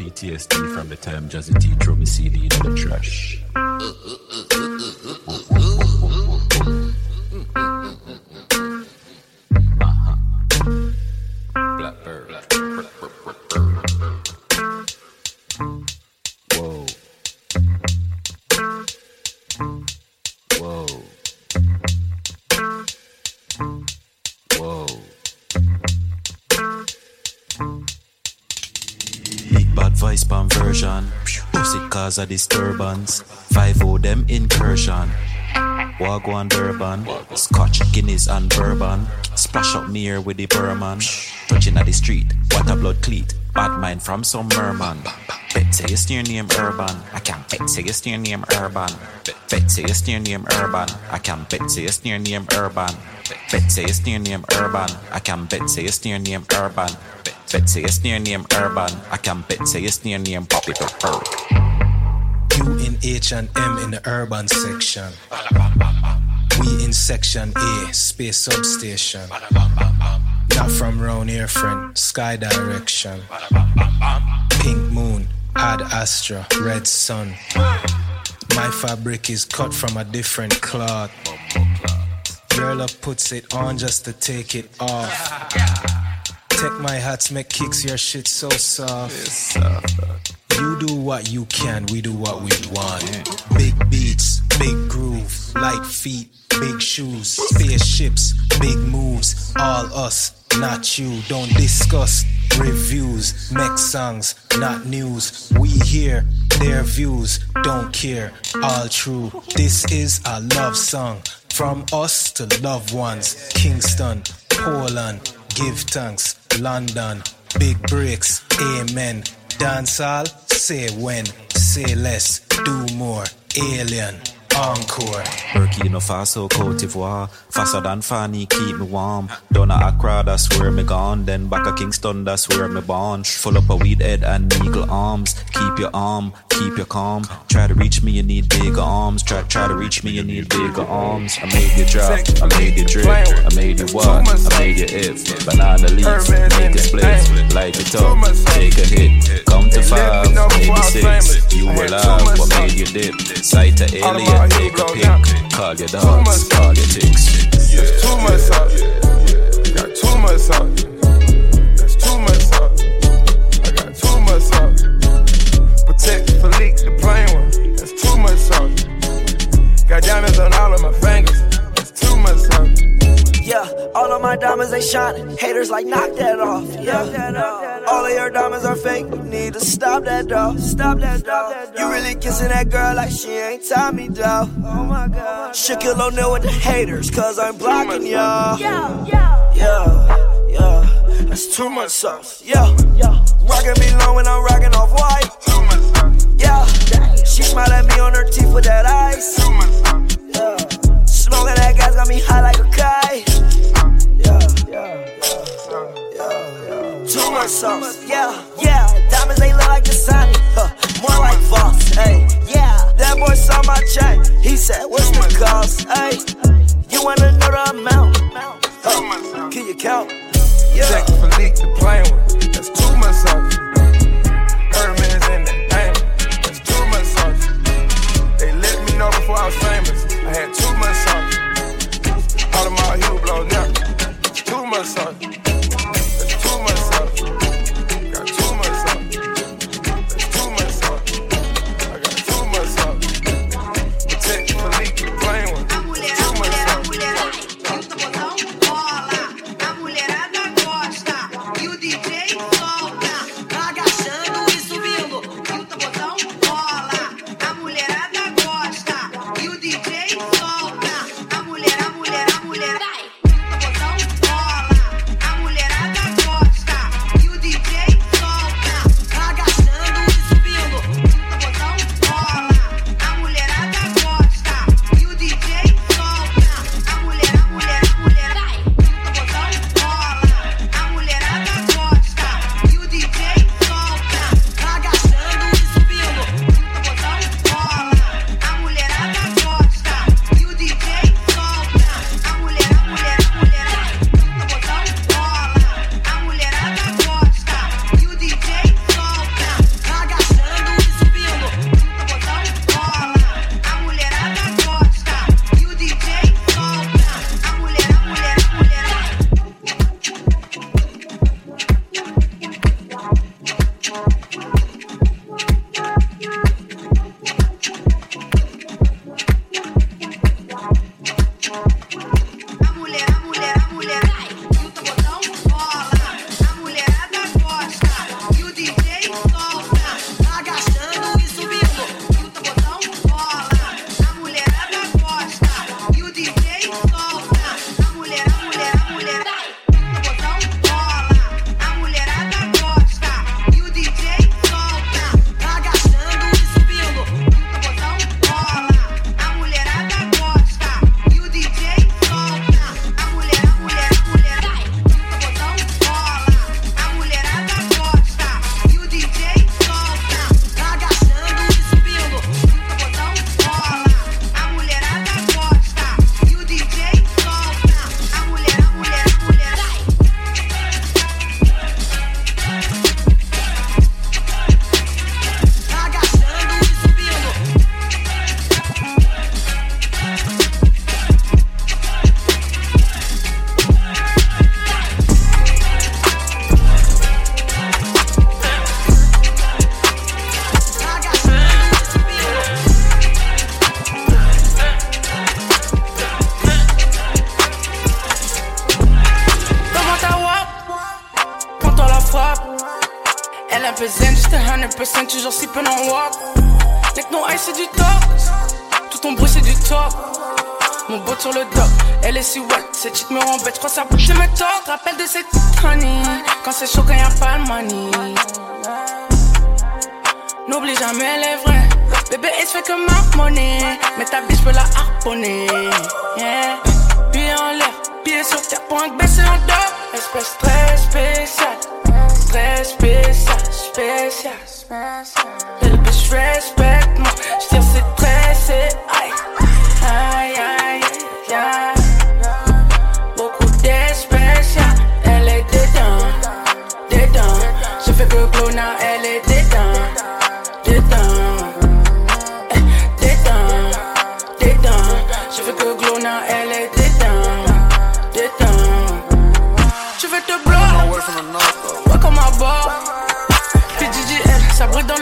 PTSD from the time Jazzy T threw me CD in the trash. Cause a disturbance. 5 them incursion. Wagwan Durban. Scotch, Guinness and bourbon. Splash up me here with the Burman. Touching at the street. A blood cleat. Bad mind from some merman. Bet say you steer name urban. I can't bet say you steer name urban. Bet say you steer name urban. I can't bet say you steer name urban. Bet say you steer name urban. I can bet say you steer name urban. Bet say you steer name urban. I can bet say you steer name pop it up You in H and M in the urban section. We in section A, space substation. Not from round here, friend. Sky direction. Pink moon, Ad Astra, red sun. My fabric is cut from a different cloth. Your love puts it on just to take it off. Take my hats, make kicks your shit so soft. You do what you can, we do what we want. Big beats, big groove, light feet, big shoes, spaceships, big moves. All us, not you. Don't discuss reviews, make songs, not news. We hear their views, don't care. All true. This is a love song from us to loved ones. Kingston, Poland, give thanks. London, big breaks, amen. Dancehall, say when, say less, do more. Alien, encore. Burkina Faso, Cote d'Ivoire. Faster than Fanny, keep me warm. Donna Accra, that's where me gone. Then back at Kingston, that's where me born. Full up a weed head and eagle arms. Keep your arm, keep your calm. Try to reach me, you need bigger arms. Try, try to reach me, you need bigger arms. I made you drop, I made you drip, I made you what, I made you if. Banana leaf, make a split, light it up, take a hit. Come to five, maybe six. You were alive, what made you dip? Sight a alien, take a pic. Call your dogs, call your chicks. Too much sauce. Got too much sauce. That's too much sauce. I got too much sauce. Protect leaks, the plain one. That's too much sauce. Got diamonds on all of my fingers. That's too much sauce. Yeah, all of my diamonds they shining. Haters like knock that off. Yeah, all of your diamonds are fake. You need to stop that though. Stop that though. You really kissing that girl like she ain't Tommy though. Oh my god. Shaquille O'Neal with the haters, cause I'm blocking y'all. Yeah, yeah, yeah, yeah. That's too much sauce. Yeah, yeah. Rockin' me long when I'm rockin' off white. Yeah, she smile at me on her teeth with that ice. Yeah, smoking that gas got me high like a kite. Yeah, yeah, yeah, yeah. Too much sauce. Yeah, yeah. Diamonds they look like the sun. Huh, more like Voss. Hey, yeah. That boy saw my check. He said, What's the cost? Hey, you wanna know the amount? Huh, can you count? Yeah. Check leak the plane with. That's too much sauce. Herman's in the name. That's too much sauce. They let me know before I was famous.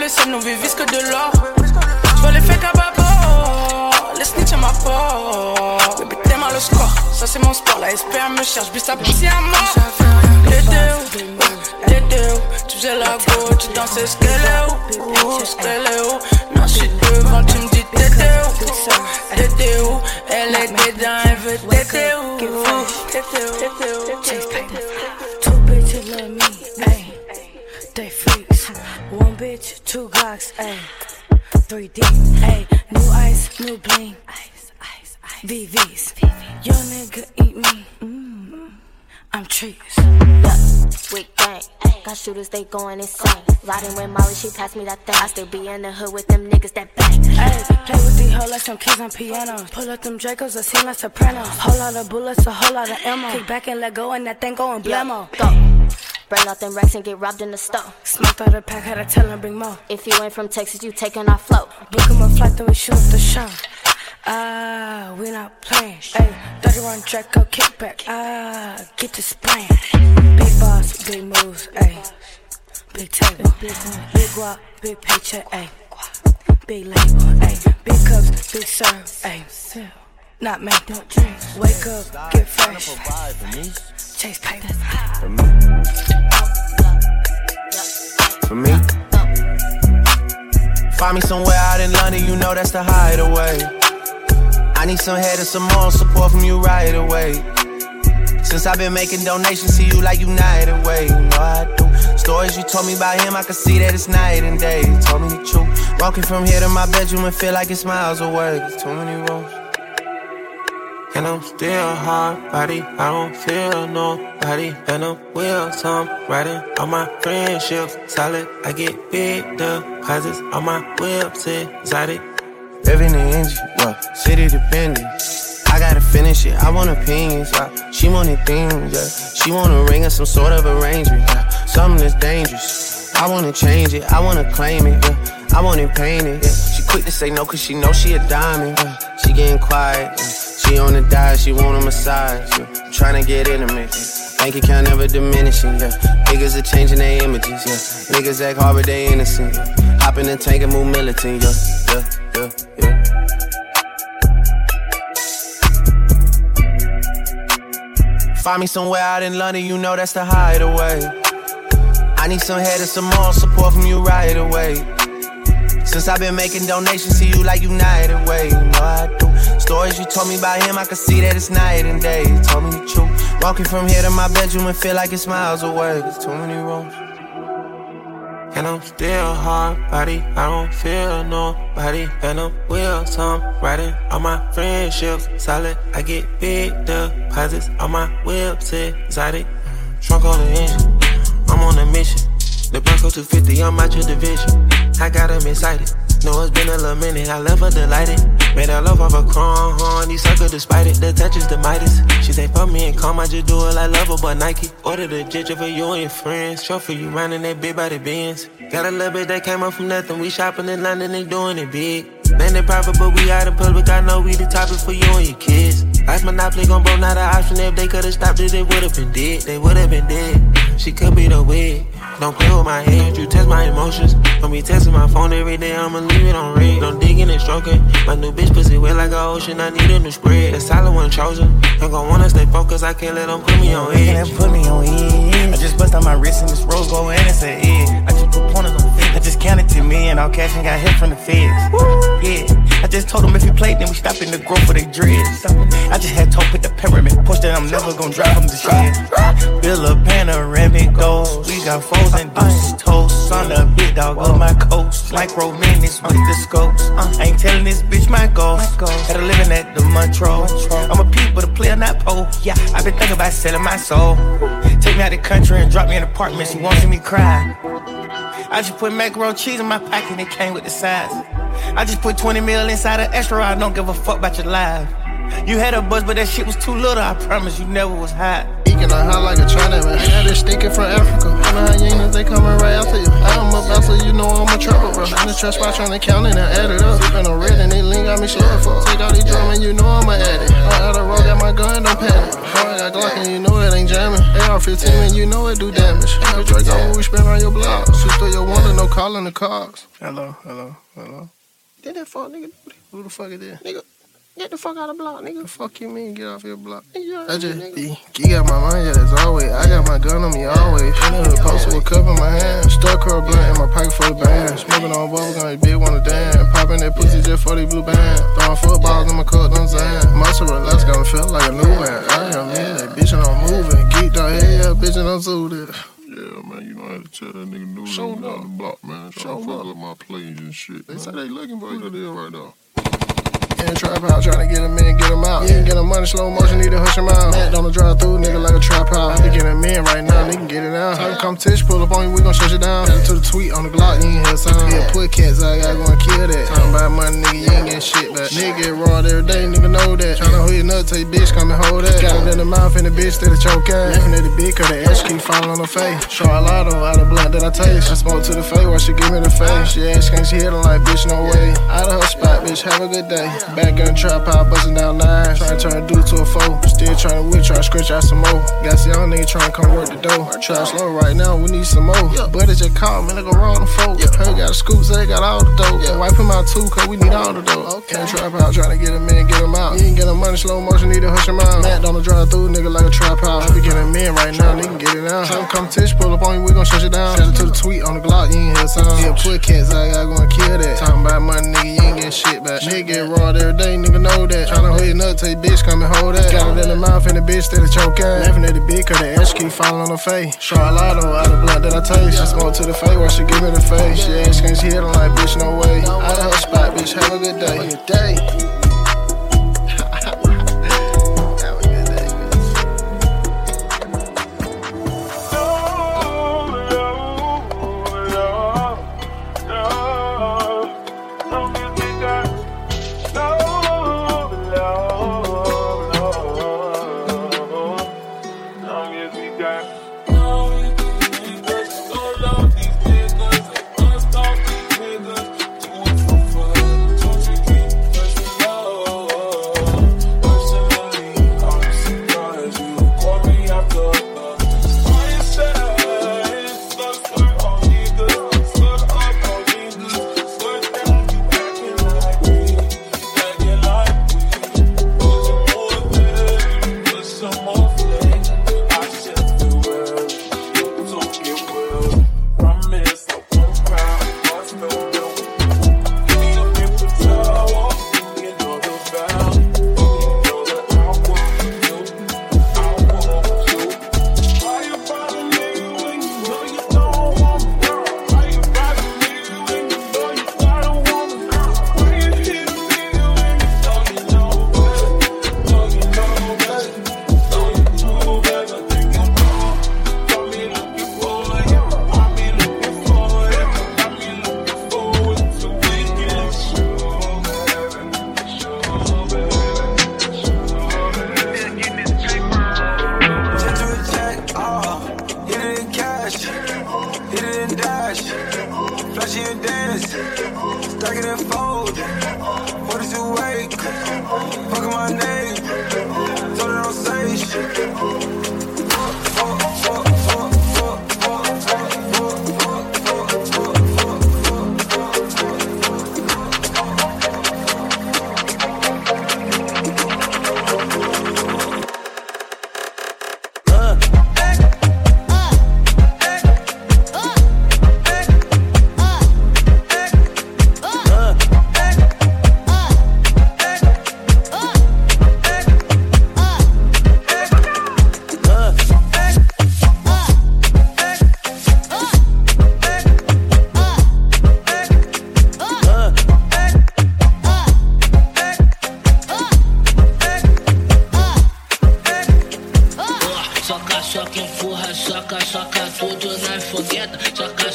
ça nous vivise que de l'or. J'vois les fake à les snitch à ma porte. Bébé, mal au score, ça c'est mon sport. La SPR me cherche, but ça passe à mort. Les deux, tu faisais la go, tu dansais skeléo, skeléo. Non, j'suis devant, tu me dis tétéo, tétéo. Elle est dedans, elle veut tétéo, tétéo, tétéo. Two love me, they free. One bitch, two Glocks, ayy Three deep, ayy New ice, new bling Ice, ice, ice. VVs. Your nigga eat me. Mm. I'm trees. Look, weak gang. Got shooters, they going insane. Riding with Molly, she passed me that thing. I still be in the hood with them niggas that bang. Hey, play with these hoes like some kids on piano. Pull up them Dracos, I seem like Sopranos. Whole lot of bullets, a whole lot of ammo. Kick back and let go, and that thing going blammo. Go. Bring out them racks and get robbed in the store. Smoked out a pack, had to tell him bring more. If you ain't from Texas, you taking our float. Book him a flight, then we shoot the show. Ah, we not playing. Hey, 31 Draco kickback. Ah, get to spraying. Big boss, big moves. Hey, big table, big big guap, big paycheck. Hey, big label. Hey, big cups, big serve. Hey, not me. Don't drink. Wake up, get fresh. Chase paper. For me. For me. Find me somewhere out in London, you know that's the hideaway. I need some head and some more support from you right away. Since I've been making donations to you like United Way, you know I do. Stories you told me about him, I can see that it's night and day. You told me the truth. Walking from here to my bedroom and feel like it's miles away. There's too many roads. And I'm still hard body, I don't feel nobody. And I'm will some riding on my friendships. Solid, I get big deposits on my whips, exotic. Living the engine, yeah. City dependent. I gotta finish it. I want opinions, yeah. She wanted things, yeah. She want a ring or some sort of arrangement, yeah. Something that's dangerous. I wanna change it. I wanna claim it, yeah. I want it painted, yeah. She quick to say no cause she know she a diamond, yeah. She getting quiet, yeah. She on the diet, she want a massage, yeah. To get intimate. Bank account never diminishing, yeah. Niggas are changing their images, yeah. Niggas act hard, but they innocent, yeah. Hop in the tank and move militant, yeah, yeah yeah, yeah. Find me somewhere out in London, you know that's the hideaway. I need some head and some more support from you right away. Since I've been making donations to you like United Way, you know I do. Stories you told me about him, I can see that it's night and day. You told me the truth. Walking from here to my bedroom and feel like it's miles away. There's too many rooms. And I'm still hard body, I don't feel nobody. And I'm will some riding on my friendships. Solid, I get big deposits on my whips, exotic. Trunk on the engine, I'm on a mission. The Bronco 250, I'm out your division. I got them excited. Know it's been a little minute, I left her delighted. Made her love off a crown, horn, these suckers despite it. The touch is the Midas. She say, fuck me and calm, I just do it like love her, but Nike. Order the ginger for you and your friends. For you running that big body Benz. Got a little bit that came up from nothing. We shopping in London, they doing it big. Landed private, but we out in public. I know we the topic for you and your kids. Life monopoly gon' blow, not an option. If they could've stopped it, they would've been dead. They would've been dead. She could be the wig. Don't play with my head, you test my emotions. Don't be testing my phone every day, I'ma leave it on red. Don't digging and stroking. My new bitch pussy wet like an ocean, I need a new spread. The solid one chosen. I'm gon' wanna stay focused, I can't let them put me on edge. put me on edge. I just bust on my wrist and this rose gold and it's an edge. I just put pointers on feet. I just counted to me and all cash and got hit from the feds. Woo. Yeah, I just told them if we played, then we stop in the growth for they dreads. I just had to put the pyramid push that I'm never gonna drive them to shed. Bill a panoramic goals. We got foes and deuces toast. On the big dog of my coast. Micro minutes with the scopes. I ain't telling this bitch my goals. Had a living at the Montrose. I'm a peep, but a player, not pole. Yeah, i been thinking about selling my soul. Take me out the country and drop me in apartments. You won't see me cry. I just put macaroni cheese in my pocket and it came with the size. I just put 20 mil inside an extra. I don't give a fuck about your life. You had a buzz, but that shit was too little. I promise you never was hot. Eking a high like a Chinaman. Yeah, they stinking from Africa. And the hyenas, they coming right after you. I'm a bouncer, you know I'm a trapper, bro. In the trash spot trying to count it and add it up. Sipping on red and they lean got me short for. Take all these drum and you know I'm a addict. I'm out of road, got my gun, don't panic. Boy, got Glock and you know it ain't jamming. AR-15 and you know it do damage. The Draco, what we spend on your block. Shoot through your window, no calling the cops. Hello, hello, hello. Did that fuck nigga? Who the fuck is that? Nigga. Get the fuck out of the block, nigga. Fuck you mean, get off your block. I just, nigga. he got my mind, yeah, as always. I got my gun on me always. In the hood, posted with cup in my hand. Stuck her blunt in my pocket full of bands. Smoking on bubble gum, bitch wanna dance. Popping that pussy just for the blue band. Throwing footballs in my cup, don't zan. Muscle relax, got me feel like a new man. I am in that bitch and I'm moving. Geeked on head, yeah, bitch and I'm suited. Yeah, man, you know I had to tell that nigga new Show on the block, man. Show fuck up my plays and shit. They say they looking for you there right now. In the trap house, trying to get him in, get him out. You ain't get him money, slow motion, need to hush him out. Matt on the drive through, nigga like a trap house. I be getting in right now, nigga get it out. Time competition, pull up on you, we gon' shut you down. To the tweet on the Glock, you ain't hear sound. Yeah, put cats, I gotta go and kill that. Talking about money, nigga, you ain't getting shit back. Nigga get raw every day, nigga know that. Tryna hold your nut, tell your bitch, come and hold that. Got it in the mouth and the bitch that choking. Laughing at the bitch, cause the ass keep falling on her face. Of out of blunt that I taste. I smoke to the face while she give me the face. She can't she hit her like, bitch, no way. Out of her spot, bitch, have a good day. Back in the trap pop bustin' down nines. Tryna turn a dude to a foe. Still tryna whip, tryna scratch out some more. Got some young nigga tryna come work the dough. Try slow right now, we need some more. Yeah. But it just called me, nigga, wrong the folk. Hey, got a scoop, say got all the dope. dough. Wipe him out too, cause we need all the dough. Can't trap out, tryna get him in, get him out. You ain't getting money, slow motion, need to hush him out. Matt on the drive through, nigga, like a trap house. I be getting in right now, nigga, get it out. Come competition, pull up on you, we gon' shut you down. Shout it to the tweet on the Glock, you ain't hear sound. Yeah, put cats, I gotta kill that. Talking about money, nigga, you ain't getting shit back. Nigga get raw every day, nigga know that. Tryna hold your nut, tell your bitch, come and hold that. Got it in the mouth and the bitch steady choking. Laughing at the bitch, cause the ass keep falling on her face. Charlotte out of blunt that I taste. I smoke to the face while she give me the face. She ass can't she hit on like, bitch, no way. Out of her spot, bitch, have a good day. Good day.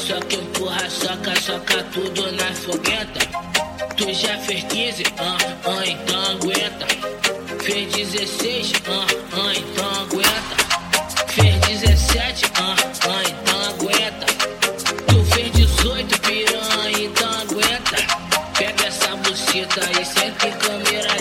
soca, empurra, soca, soca tudo na fogueta. Tu já fez 15, ah, ah, então aguenta. Fez 16, ah, ah, então aguenta. Fez 17, ah, ah, então aguenta. Tu fez 18, piranha, então aguenta. Pega essa buceta e sente câmera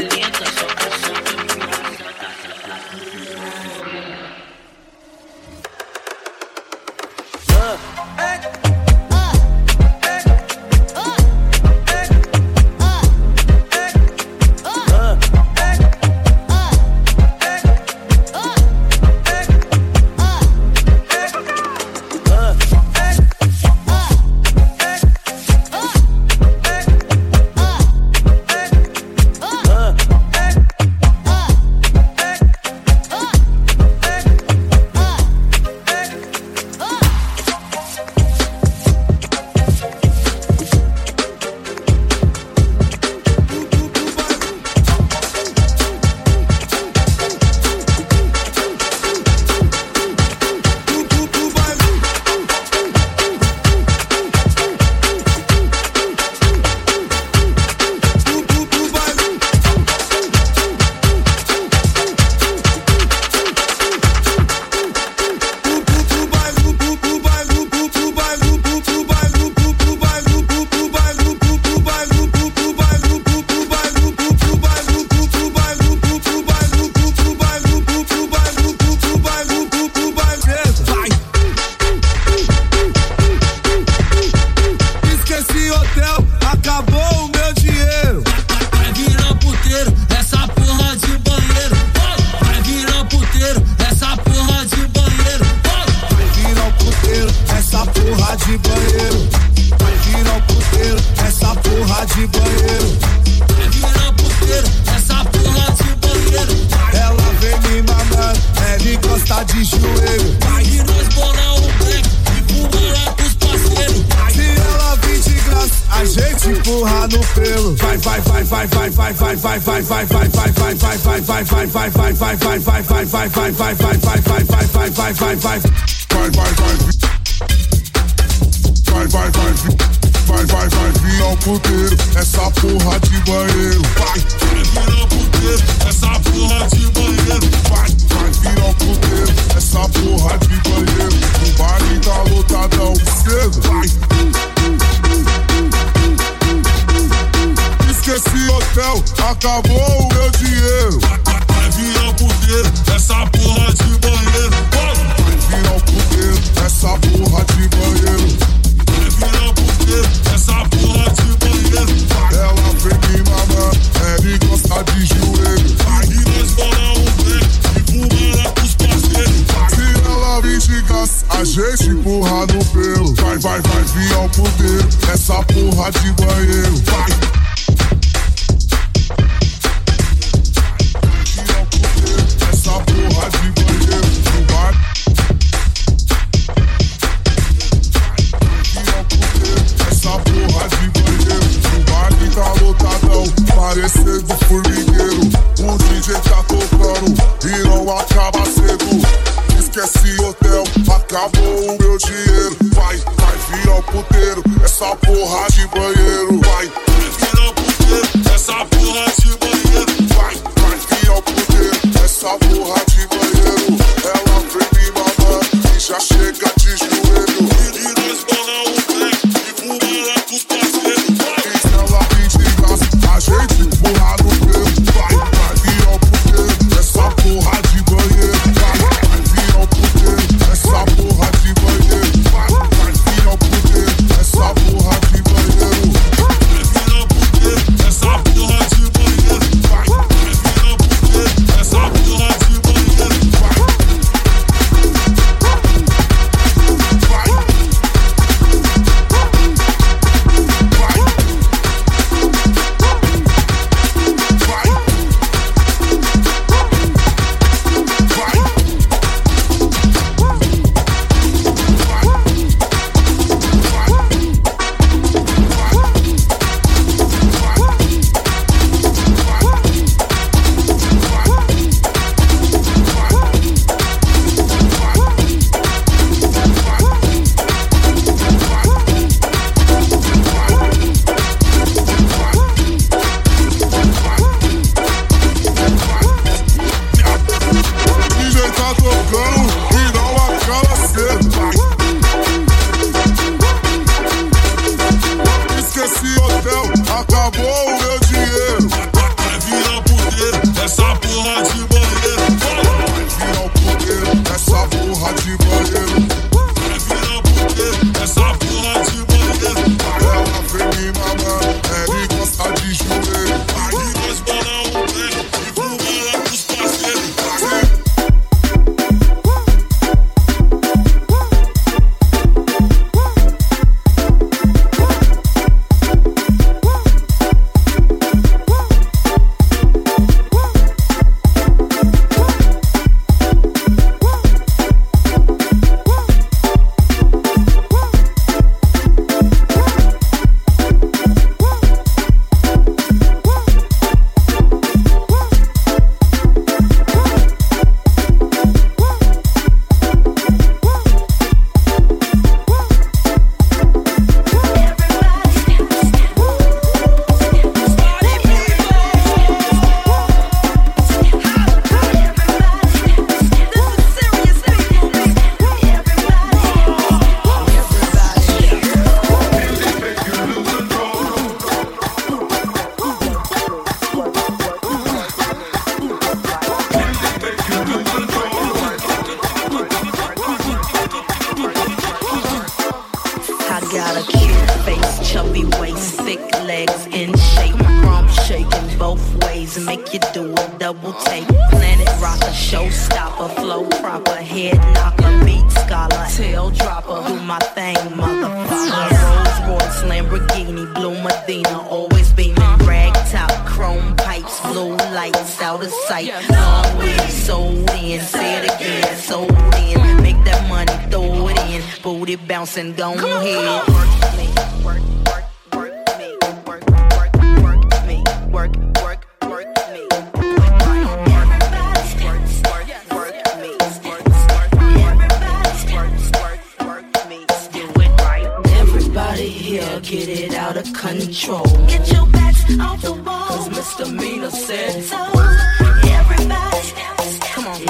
Work me, work, work me,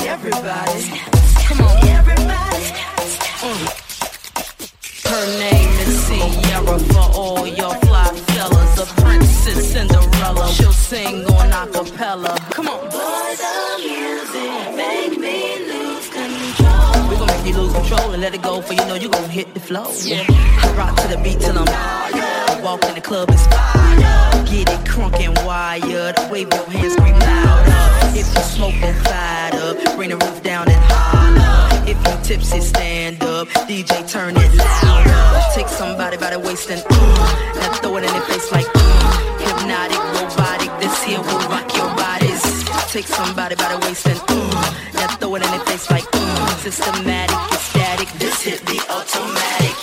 everybody, come on, everybody. Mm. Her name is Ciara for all your fly fellas. A princess Cinderella. She'll sing on acapella. Come on. Boy, the music make me lose control. We gon' make you lose control and let it go, for you know you gon' hit the flow. Yeah. I rock to the beat till I'm I walk in the club. Get it crunk and wired. Wave your hands, scream louder. If you smoking, fired up. Bring the roof down and holler. If you tipsy, stand up. DJ, turn it louder. Take somebody by the waist and mm, and throw it in their face like mm. Hypnotic, robotic. This here will rock your bodies. Take somebody by the waist and mm, and throw it in their face like mm. Systematic, ecstatic. This hit the automatic.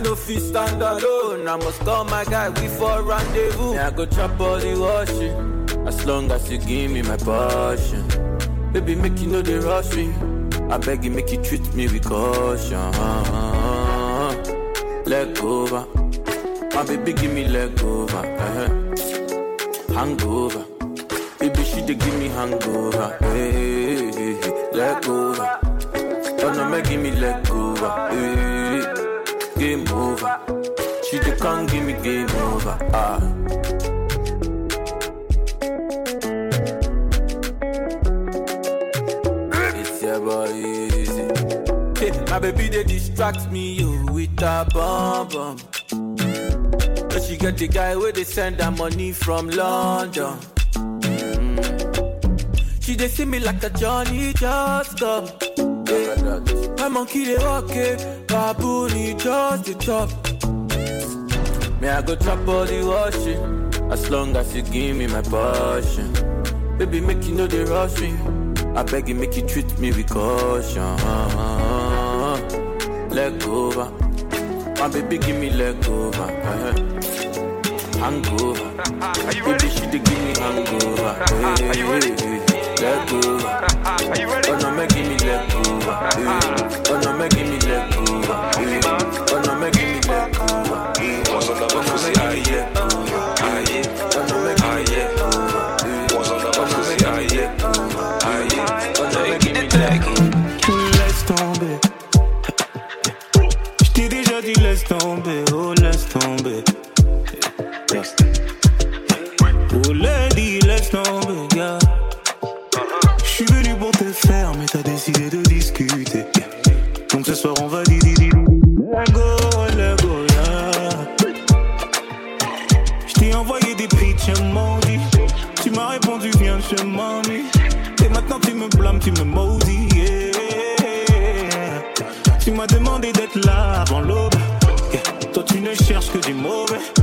I know fit stand alone. Oh. I must call my guy, we for rendezvous. Yeah, I go chop all the washing. As long as you give me my passion. Baby, make you know the rush me. I beg you, make you treat me with caution. Leg over. My baby, give me leg over. Uh-huh. Eh. Hangover. Baby, she dey give me hangover. Eh, eh, hey, hey, hey, hey. leg over. Oh no, make me leg over. Hey, game over. She dey come give me game over. Ah. It's your boy Eazi. Hey, my baby they distract me yo with a bomb bomb. But she get the guy where they send her money from London. Mm. She they see me like a Johnny just come. Yeah. My monkey they walk it, baboon he just the chop. Me I go chop all the washing, as long as you give me my passion. Baby make you know the rush me. I beg you make you treat me with caution. Leg over, my baby give me leg over. Uh-huh. Hangover, baby she dey give me hangover. Hey, hey, hey. Leg over, oh no make give me leg over. Hey. Oh no make give me leg over. Hey. Oh no make give me leg over. Hey. Oh no make give me leg over. Hey. Oh no make give me leg over. Hey. Oh no make give me leg over. Hey. Oh no make give me leg over. Laisse tomber. Je t'ai déjà dit laisse tomber, oh laisse tomber. Oh lady, laisse tomber, yeah. Je suis venu pour te faire, mais t'as décidé de discuter. Tu me maudis, yeah. Tu m'as demandé d'être là avant l'aube. Toi tu ne cherches que du mauvais.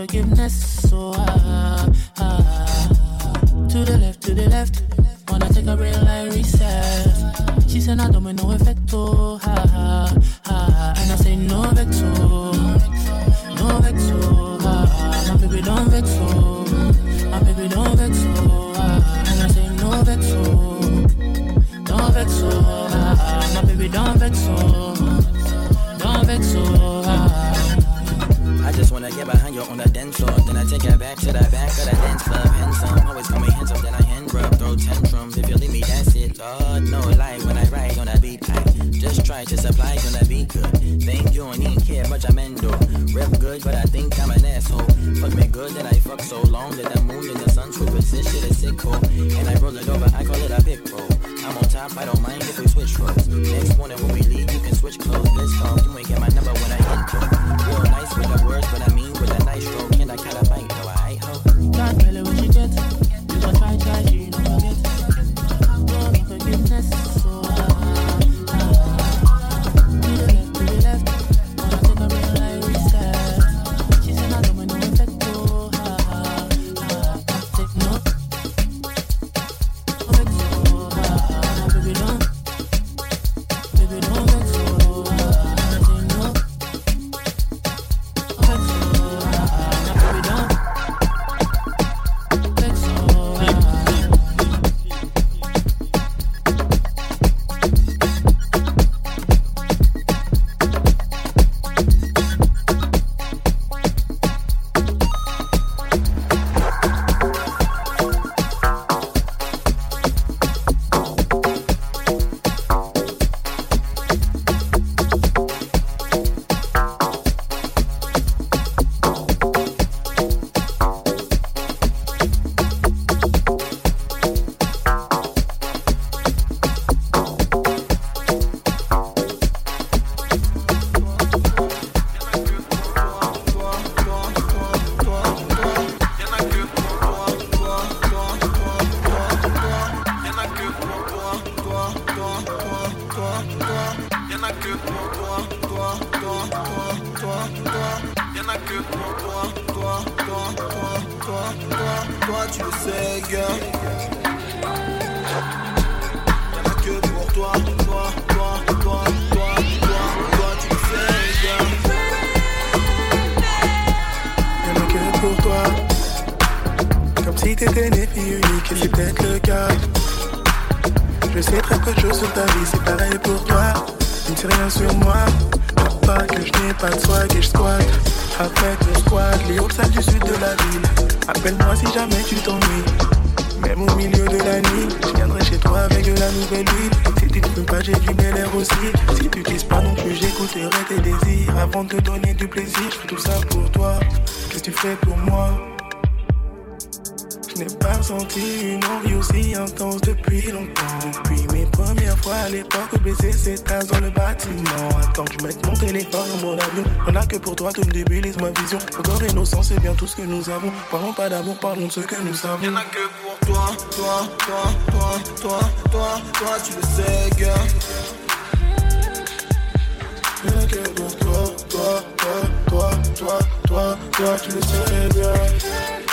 forgiveness, so I que nous avons. Parlons pas d'amour, parlons de ce que nous savons. Y'en a que pour toi, toi, toi, toi, toi, toi, toi, tu le sais, gars. Y'en a que pour toi, toi, toi, toi, toi, toi, toi, tu le sais, bien.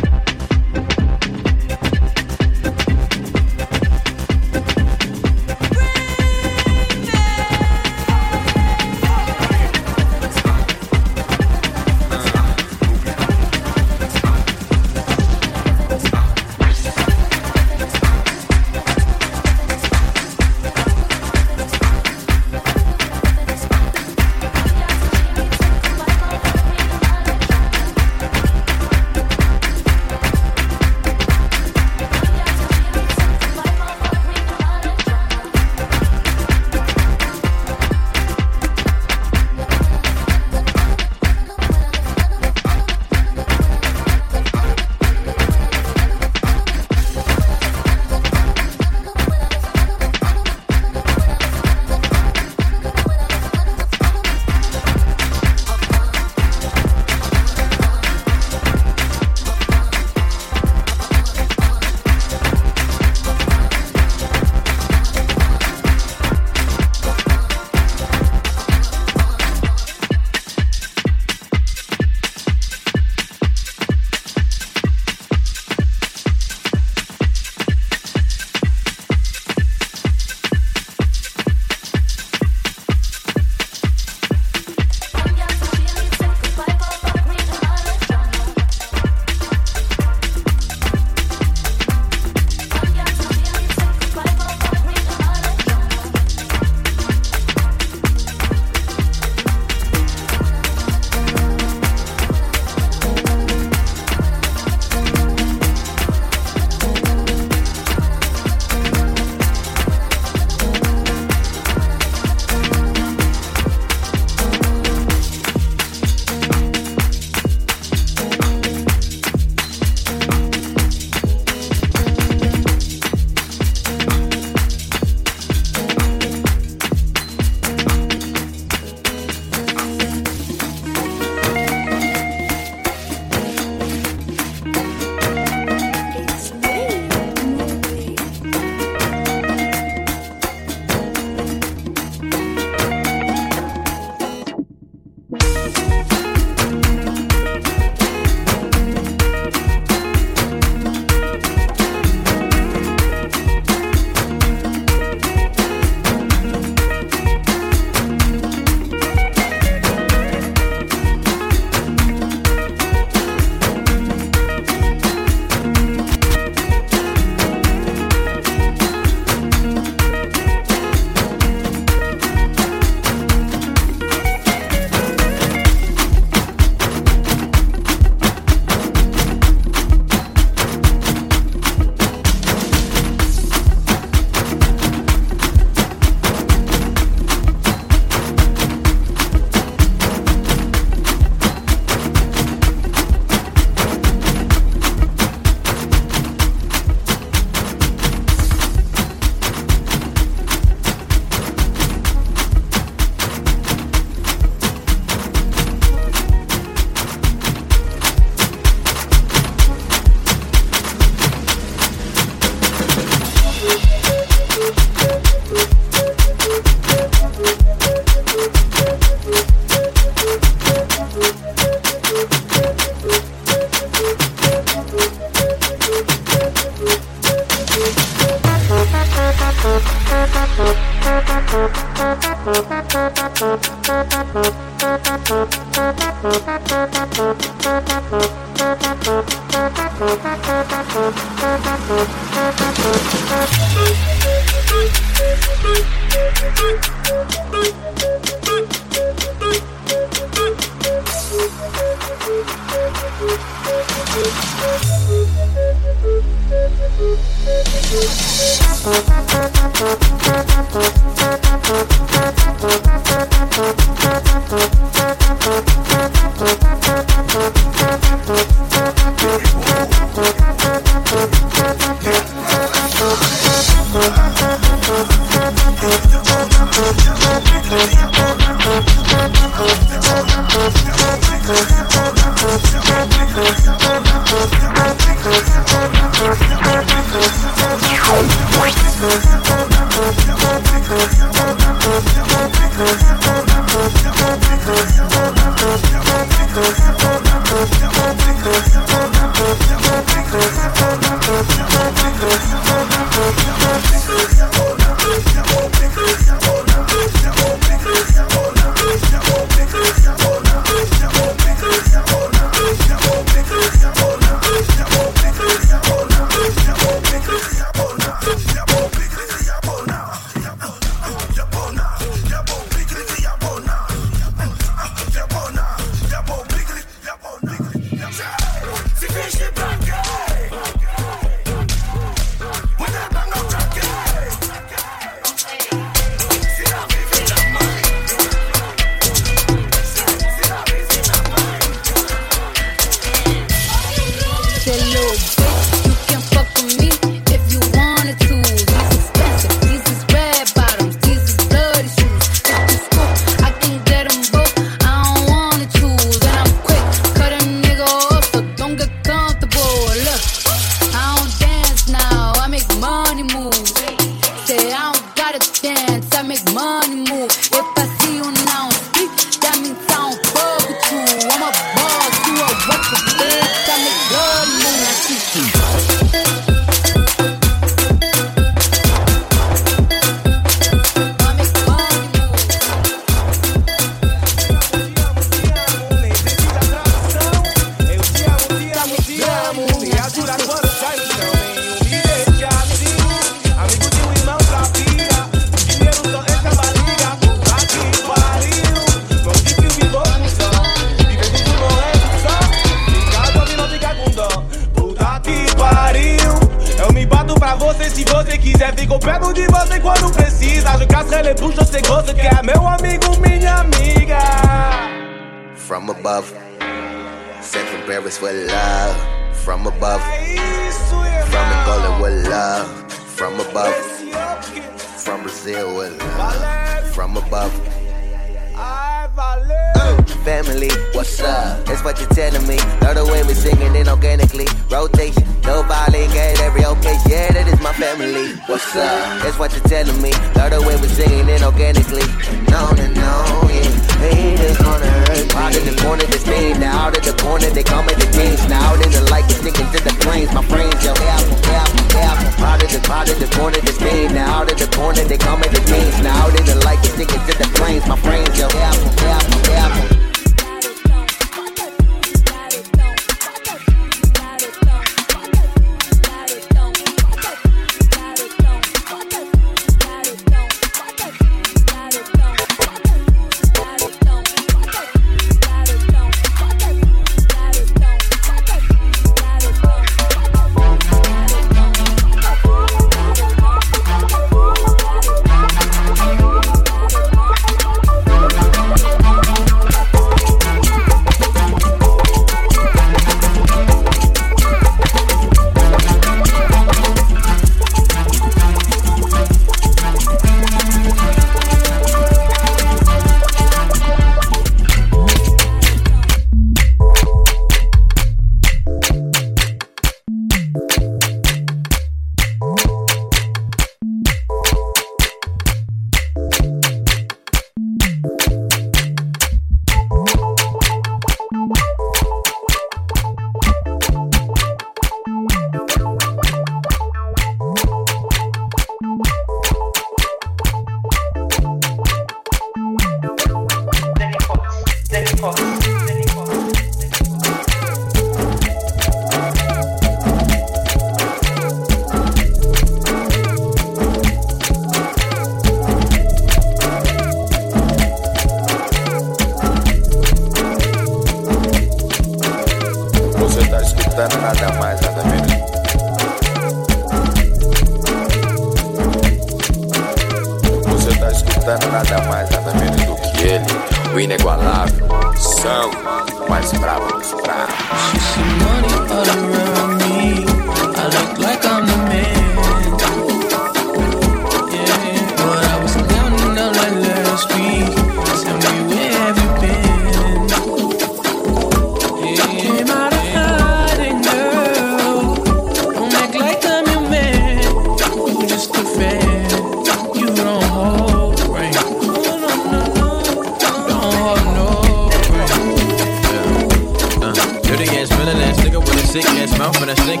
Mouth and a sick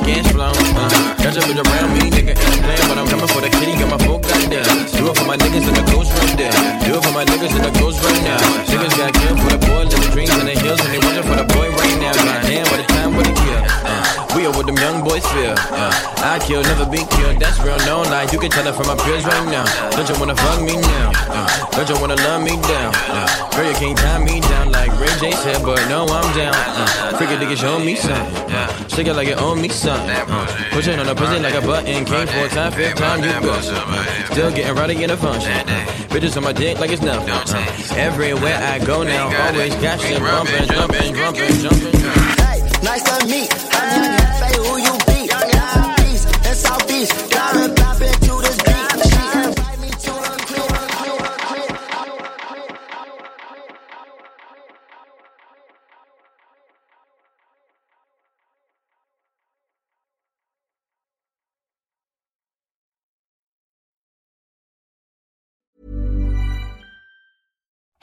Kill, never be killed. That's real, no lie. You can tell it from my peers right now. Don't you wanna fuck me now? Uh, don't you wanna love me down? Uh, girl, you can't tie me down like Ray J said, but no, I'm down. Uh, freaking nigga, show me something. Uh, shake it like it owe me something. Uh, pushing on the pussy like a button. Came four time, fifth time, you go. Still getting rowdy in a function. Uh, bitches on my dick like it's nothing. Uh, everywhere I go now, always got shit bumping, jumping, jumping, jumping. Hey, nice to meet.